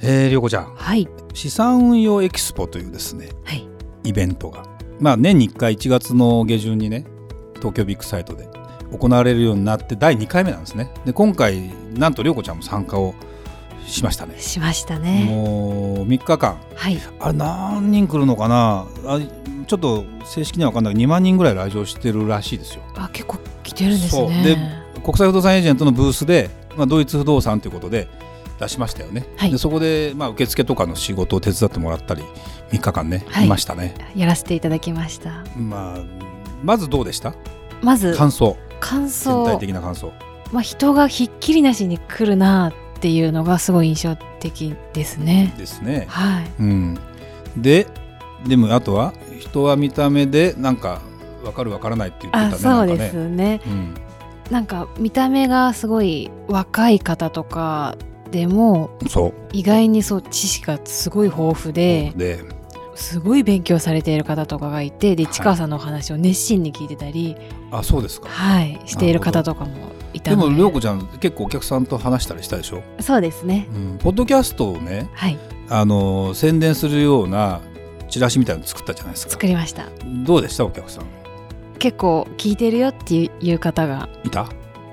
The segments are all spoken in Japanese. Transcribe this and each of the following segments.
えー、りょうこちゃん。はい。資産運用エキスポというですねはい。イベントが。まあ年に1回1月の下旬にね東京ビッグサイトで行われるようになって第2回目なんですね。で今回なんと涼子ちゃんも参加をしましたね。しましたね。もう3日間。はい。あれ何人来るのかな？あちょっと正式には分かんないけど2万人ぐらい来場してるらしいですよ。あ結構来てるんですそう。ねで国際不動産エージェントのブースで、まあ、ドイツ不動産ということで出しましたよね、はい。でそこで、まあ、受付とかの仕事を手伝ってもらったり3日間ね、はい。いましたね、やらせていただきました。まあ、まずどうでした？まず感想。感全体想的な感想。まあ人がひっきりなしに来るなっていうのがすごい印象的ですね。ですね、はい。うん、ででもあとは人は見た目でなんか分かる分からないって言ってたあねそうでなんかね。すね。うん、なんか見た目がすごい若い方とかでもそう。意外にそう知識がすごい豊富でですごい勉強されている方とかがいてではい。市川さんのお話を熱心に聞いてたり、あそうですか。はい、している方とかもいたので。でも涼子ちゃん結構お客さんと話したりしたでしょ、そうですね。うん、ポッドキャストをねはい。あの宣伝するようなチラシみたいなの作ったじゃないですか。作りました。どうでした？お客さん。結構聞いてるよっていう方がいた？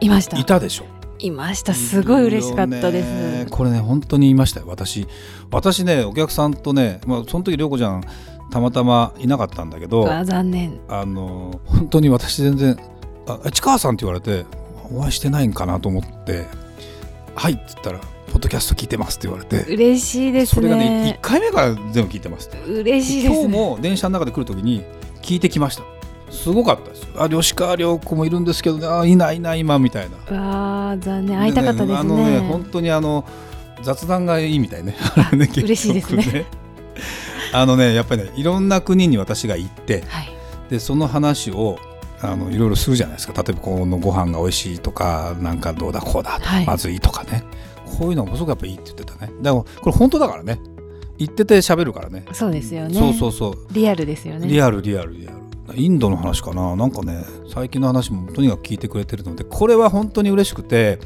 いました。いたでしょいました。すごい嬉しかったでいるよねすこれね本当に言いましたよ私。私ねお客さんとね、まあ、その時涼子ちゃんたまたまいなかったんだけどあ残念。あの本当に私全然「あ市川さん」って言われてお会いしてないんかなと思って「はい」って言ったら「ポッドキャスト聞いてます」って言われて嬉しいですそれがね1ね回目から全部聞いてます。嬉しいです今日ねも電車の中で来る時に聞いてきましたすごかったですあ吉川涼子もいるんですけどね。あいないいない今みたいな。あー残念。会いたかったですあのねね本当にあの雑談がいいみたいね。あね嬉しいですね。あのねやっぱりねいろんな国に私が行ってはい。でその話をあのいろいろするじゃないですか。例えばこのご飯が美味しいとかなんかどうだこうだとか、はい。まずいとかね。こういうのがすごくやっぱいいって言ってたね。でもこれ本当だからね。言ってて喋るからね。そうですよね。そうそうそう。リアルですよね。リアルリアルリアルインドの話かな。なんかね最近の話もとにかく聞いてくれてるのでこれは本当に嬉しくて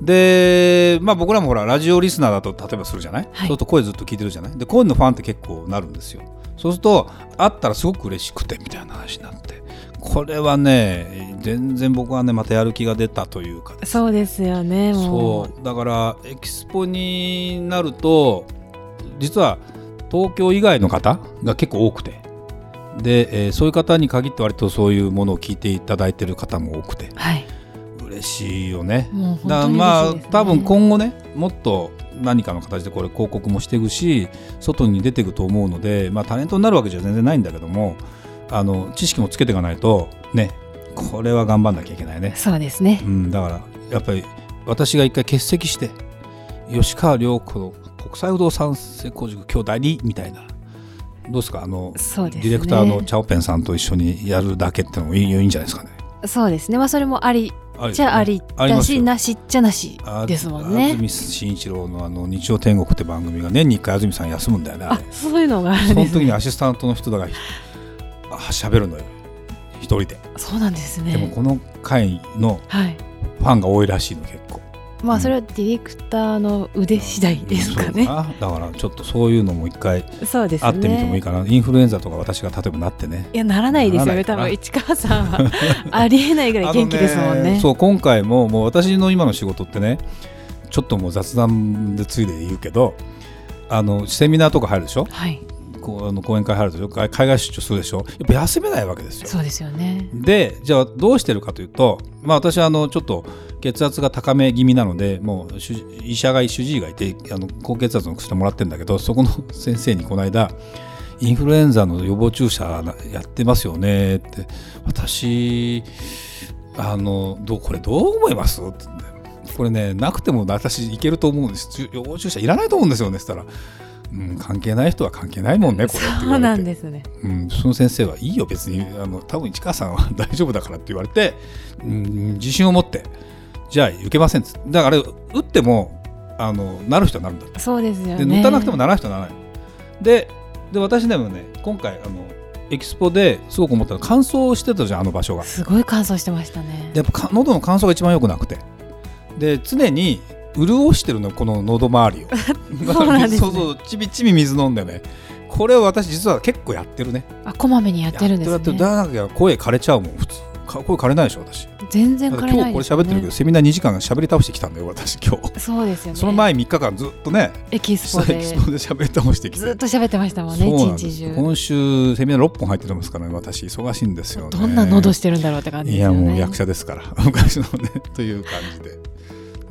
でまあ僕らもほらラジオリスナーだと例えばするじゃない、はい。そうすると声ずっと聞いてるじゃない？で声のファンって結構なるんですよ。そうすると会ったらすごく嬉しくてみたいな話になって。これはね全然僕はねまたやる気が出たというか。そうですよねもう。そう。だからエキスポになると実は東京以外の方が結構多くてで、えーそういう方に限って割とそういうものを聞いていただいてる方も多くて。はい。嬉しいよね。だからまあ多分今後ねもっと何かの形でこれ広告もしていくし外に出ていくと思うので、まあ、タレントになるわけじゃ全然ないんだけどもあの知識もつけていかないとねこれは頑張んなきゃいけないね。そうですね。うん、だからやっぱり私が一回欠席して吉川涼子の国際不動産成功塾今日代理みたいなどうですか？あのね。ディレクターのチャオペンさんと一緒にやるだけってのもいいいいんじゃないですかね？そうですね。まあそれもありじゃあありだしなしっちゃなしですもんね。安住紳一郎のあの日曜天国って番組が年に1回安住さん休むんだよねあそういうのがあるそのんですね。時にアシスタントの人だがあ喋るのよ。一人で、そうなんですね。でもこの回のはい。ファンが多いらしいの結構まあそれはディレクターの腕次第ですかね。そうかだからちょっとそういうのも一回そうですね。会ってみてもいいかな、インフルエンザとか私が例えばなってね。いやならないですよ。ね多分市川さんは ありえないぐらい元気ですもんあのね。そう今回ももう私の今の仕事ってねちょっともう雑談でついで言うけどあのセミナーとか入るでしょ？はいこうあの講演会入るでしょ海海外出張するでしょ？やっぱ休めないわけですよ。そうですよね。でじゃあどうしてるかというと、まあ、私はあのちょっと血圧が高め気味なのでもう主医者が主治医がいてあの高血圧の薬もらってるんだけどそこの 先生にこの間インフルエンザの予防注射やってますよねって。私あのどうこれどう思います？って。これねなくても私いけると思うんです。予防注射いらないと思うんですよねって言ったらうん、関係ない人は関係ないもんねこれそうなんですね。うん、その先生はいいよ別に。あの多分市川さんは大丈夫だからって言われて、うん、自信を持ってじゃあ受けませんっつって。だから打ってもあのなる人はなるんだって。そうですよでね打たなくてもならない人はならない。でで私でもね今回あのエキスポですごく思ったのは乾燥してたじゃんあの場所が。すごい乾燥してましたね。でやっぱか喉の乾燥が一番良くなくて。で常に潤してるのこの喉周りを。そうなんですね。そうそうちびちび水飲んでね。これを私実は結構やってるね。あこまめにやってるんですね。だから声枯れちゃうもん普通。か声枯れないでしょ私。全然枯れないですよ今日これ喋ってるけどねセミナー2時間喋り倒してきたんだよ私今日。そうですよね。その前3日間ずっとねエキスポでエキスポで喋り倒してきてずっと喋ってましたもんね一日中。今週セミナー6本入ってますからね私。忙しいんですよね。どんな喉してるんだろうって感じですよね。いやもう役者ですから。昔のねという感じで。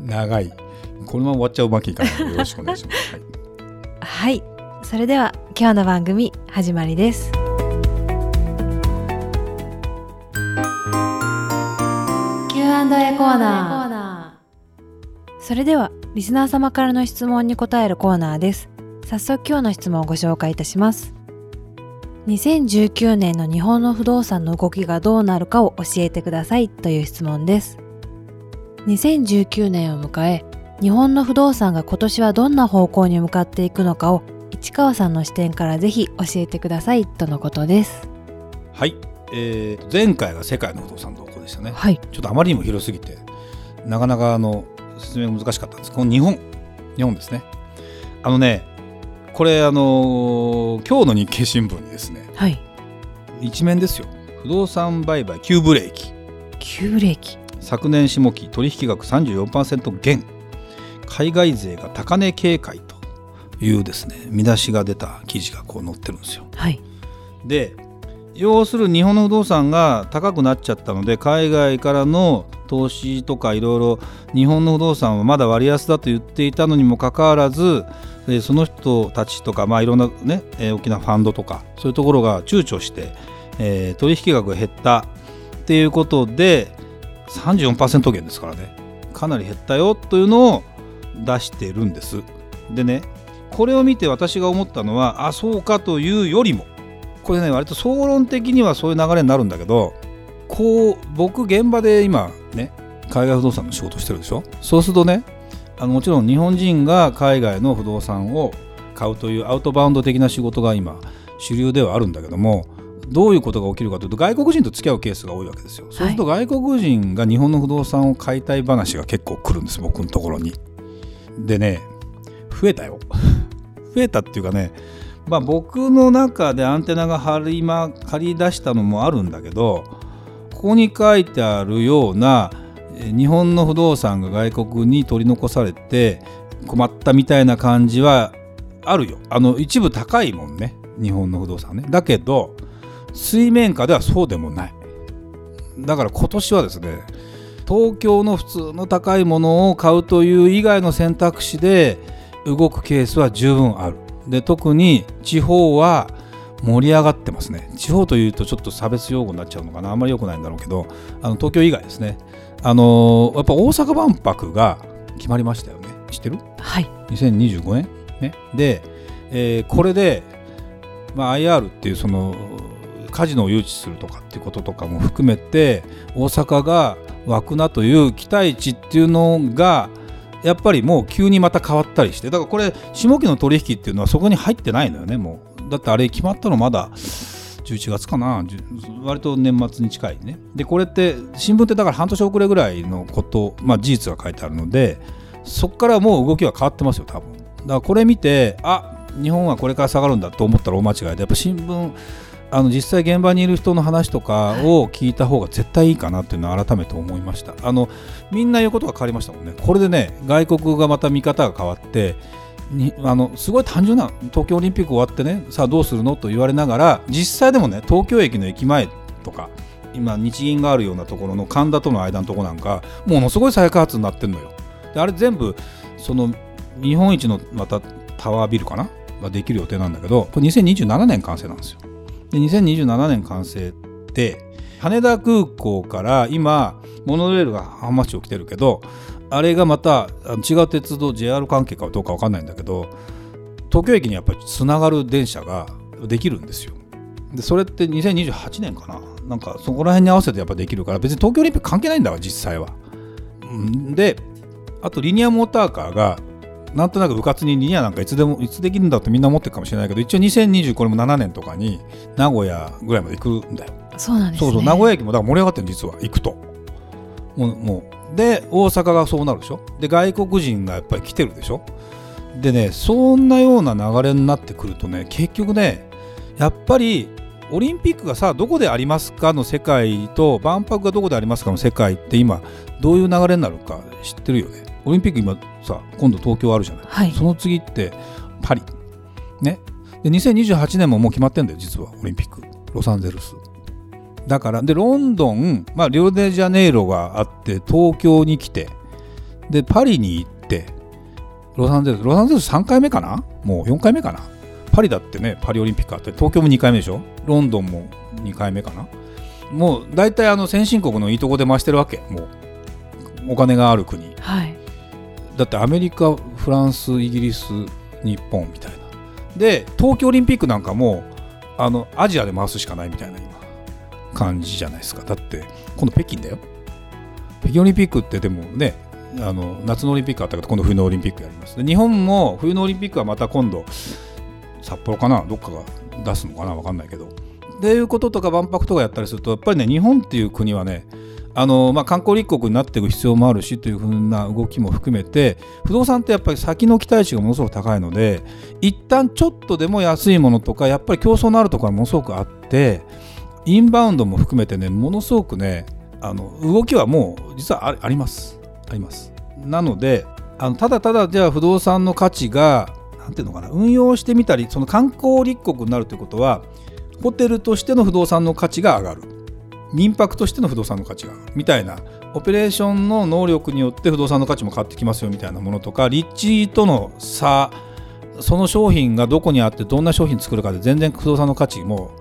長いこのまま終わっちゃうわけいかないのでよろしくお願いします、はい。はい。それでは今日の番組始まりです。Q&A コーナー。それではリスナー様からの質問に答えるコーナーです。早速今日の質問をご紹介いたします。2019年の日本の不動産の動きがどうなるかを教えてくださいという質問です。2019年を迎え日本の不動産が今年はどんな方向に向かっていくのかを市川さんの視点からぜひ教えてくださいとのことです。はい。えー前回が世界の不動産動向でしたね。はい。ちょっとあまりにも広すぎてなかなかあの説明が難しかったんです。この日本。日本ですね。あのねこれあの今日の日経新聞にですねはい。一面ですよ。不動産売買急ブレーキ。急ブレーキ。昨年下期取引額34%減海外勢が高値警戒というですね見出しが出た記事がこう載ってるんですよ。はい。で要するに日本の不動産が高くなっちゃったので海外からの投資とかいろいろ日本の不動産はまだ割安だと言っていたのにもかかわらずえーその人たちとか、まあ、いろんな、ねえー大きなファンドとかそういうところが躊躇して、えー取引額が減ったっていうことで34%減ですからね。かなり減ったよというのを出してるんです。でねこれを見て私が思ったのはあそうかというよりもこれね割と総論的にはそういう流れになるんだけどこう僕現場で今ね海外不動産の仕事してるでしょ？そうするとねあのもちろん日本人が海外の不動産を買うというアウトバウンド的な仕事が今主流ではあるんだけどもどういうことが起きるかというと外国人と付き合うケースが多いわけですよ。そうすると外国人が日本の不動産を買いたい話が結構来るんです僕のところに。でね増えたよ。増えたっていうかねまあ僕の中でアンテナが張り,、ま、張り出したのもあるんだけどここに書いてあるような日本の不動産が外国に取り残されて困ったみたいな感じはあるよ。あの一部高いもんね。日本の不動産ね。だけど水面下ではそうでもない。だから今年はですね東京の普通の高いものを買うという以外の選択肢で動くケースは十分ある。で特に地方は盛り上がってますね。地方というとちょっと差別用語になっちゃうのかな。あんまり良くないんだろうけどあの東京以外ですね。あのーやっぱ大阪万博が決まりましたよね。知ってる？はい。2025年？ね。で、えーこれで、まあ、IR っていうそのカジノを誘致するとかっていうこととかも含めて大阪が湧くなという期待値っていうのがやっぱりもう急にまた変わったりしてだからこれ下期の取引っていうのはそこに入ってないのよねもう。だってあれ決まったのまだ11月かな割と年末に近いね。でこれって新聞ってだから半年遅れぐらいのこと、まあ、事実が書いてあるのでそこからもう動きは変わってますよ多分。だからこれ見てあ日本はこれから下がるんだと思ったら大間違いでやっぱ新聞あの実際現場にいる人の話とかを聞いた方が絶対いいかなっていうのは改めて思いました。あのみんな言うことが変わりましたもんね。これでね外国がまた見方が変わってにあのすごい単純な東京オリンピック終わってねさあどうするのと言われながら実際でもね東京駅の駅前とか今日銀があるようなところの神田との間のところなんかものすごい再開発になってるのよ。であれ全部その日本一のまたタワービルかな？ができる予定なんだけどこれ2027年完成なんですよで2027年完成って羽田空港から今モノレールが浜松町来てるけどあれがまた違う鉄道 JR 関係かどうか分かんないんだけど東京駅にやっぱりつながる電車ができるんですよ。でそれって2028年かな。なんかそこら辺に合わせてやっぱできるから別に東京オリンピック関係ないんだわ実際は。であとリニアモーターカーがなんとなく部活にリニアなんかいつでもいつできるんだってみんな思ってるかもしれないけど一応2020これも7年とかに名古屋ぐらいまで行くんだよ。そうなんです、ね、そうそう名古屋駅もだから盛り上がってる実は行くと。もうもう。で大阪がそうなるでしょ？で外国人がやっぱり来てるでしょ？でねそんなような流れになってくるとね結局ねやっぱりオリンピックがさどこでありますかの世界と万博がどこでありますかの世界って今どういう流れになるか知ってるよねオリンピック今さ今度東京あるじゃない、はい、その次ってパリ。ね。で2028年ももう決まってんだよ実はオリンピック。ロサンゼルス。だからでロンドン、まあ、リオデジャネイロがあって東京に来てでパリに行ってロサンゼルスロサンゼルス3回目かな？もう4回目かな？パリだってねパリオリンピックあって東京も2回目でしょ？ロンドンも2回目かな？もう大体あの先進国のいいとこで増してるわけ。もうお金がある国、はい、だってアメリカフランスイギリス日本みたいな。で東京オリンピックなんかもあのアジアで回すしかないみたいな今感じじゃないですか。だって今度北京だよ。北京オリンピックってでもねあの夏のオリンピックあったけど今度冬のオリンピックやります。で日本も冬のオリンピックはまた今度札幌かなどっかが出すのかな分かんないけど。っていうこととか万博とかやったりするとやっぱりね日本っていう国はねあのまあ、観光立国になっていく必要もあるしというふうな動きも含めて不動産ってやっぱり先の期待値がものすごく高いので一旦ちょっとでも安いものとかやっぱり競争のあるところがものすごくあってインバウンドも含めてねものすごくねあの動きはもう実はあります。あります。なのであのただただじゃあ不動産の価値がんていうのかな運用してみたりその観光立国になるということはホテルとしての不動産の価値が上がる。民泊としての不動産の価値がみたいなオペレーションの能力によって不動産の価値も変わってきますよみたいなものとか立地との差その商品がどこにあってどんな商品作るかで全然不動産の価値も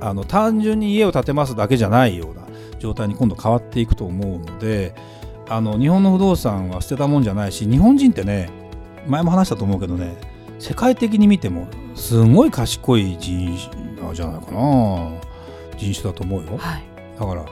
あの単純に家を建てますだけじゃないような状態に今度変わっていくと思うのであの日本の不動産は捨てたもんじゃないし日本人ってね前も話したと思うけどね世界的に見てもすごい賢い人種じゃないかな人種だと思うよ、はい、だから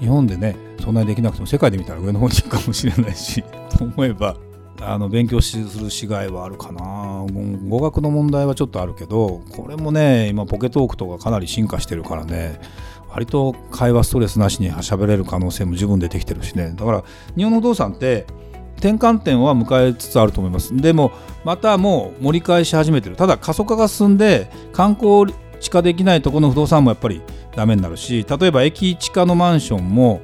日本でねそんなにできなくても世界で見たら上の方に行くかもしれないし と思えばあの勉強するしがいはあるかな。語学の問題はちょっとあるけどこれもね今ポケトークとかかなり進化してるからね割と会話ストレスなしに喋れる可能性も十分出てきてるしね。だから日本の不動産って転換点は迎えつつあると思います。でもまたもう盛り返し始めてる。ただ過疎化が進んで観光地下できないところの不動産もやっぱりダメになるし例えば駅地下のマンションも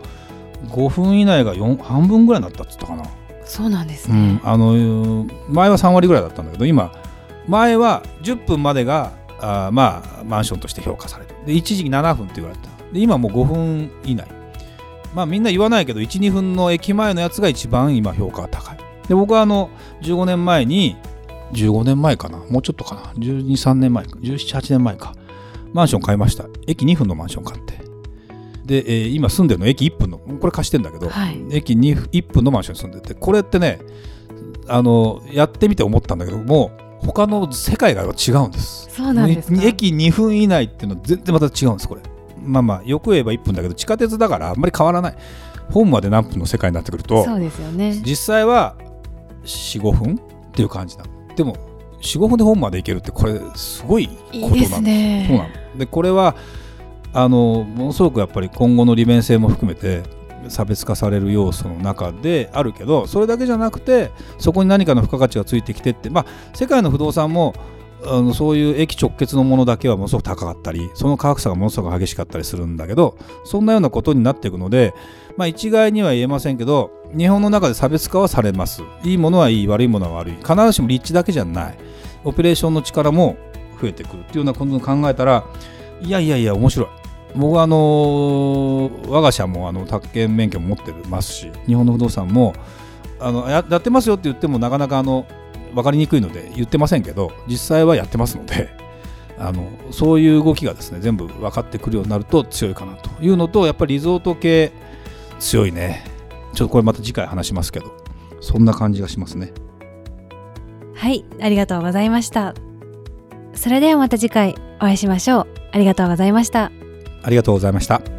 5分以内が4半分ぐらいになったっつったかな。そうなんですね、うん、あの前は3割ぐらいだったんだけど今前は10分までがあまあマンションとして評価される。で一時期7分って言われた。で今もう5分以内。まあみんな言わないけど12分の駅前のやつが一番今評価が高い。で僕はあの15年前に15年前かな。もうちょっとかな。123年前か。1718年前かマンション買いました。駅2分のマンション買って。で、えー、今住んでるの駅1分のこれ貸してんだけど、はい、駅 2, 1分のマンションに住んでてこれってねあのやってみて思ったんだけども他の世界が違うんです。そうなんです駅2分以内っていうのは全然また違うんですこれ。まあまあよく言えば1分だけど地下鉄だからあんまり変わらない。ホームまで何分の世界になってくるとそうですよね。実際は45分っていう感じなの。でも45分でホームまで行けるってこれすごいことなんですね。そうなの。でこれはあのものすごくやっぱり今後の利便性も含めて差別化される要素の中であるけどそれだけじゃなくてそこに何かの付加価値がついてきてってまあ世界の不動産もあのそういう駅直結のものだけはものすごく高かったりその価格差がものすごく激しかったりするんだけどそんなようなことになっていくので、まあ、一概には言えませんけど日本の中で差別化はされます。いいものはいい悪いものは悪い。必ずしも立地だけじゃない。オペレーションの力も増えてくるっていうようなことを考えたらいやいやいや面白い。僕はあの我が社もあの宅建免許も持ってますし日本の不動産もあのやってますよって言ってもなかなかあの分かりにくいので言ってませんけど実際はやってますのであのそういう動きがですね全部分かってくるようになると強いかなと。いうのとやっぱりリゾート系強いね。ちょっとこれまた次回話しますけどそんな感じがしますね。はいありがとうございました。それではまた次回お会いしましょう。ありがとうございました。ありがとうございました。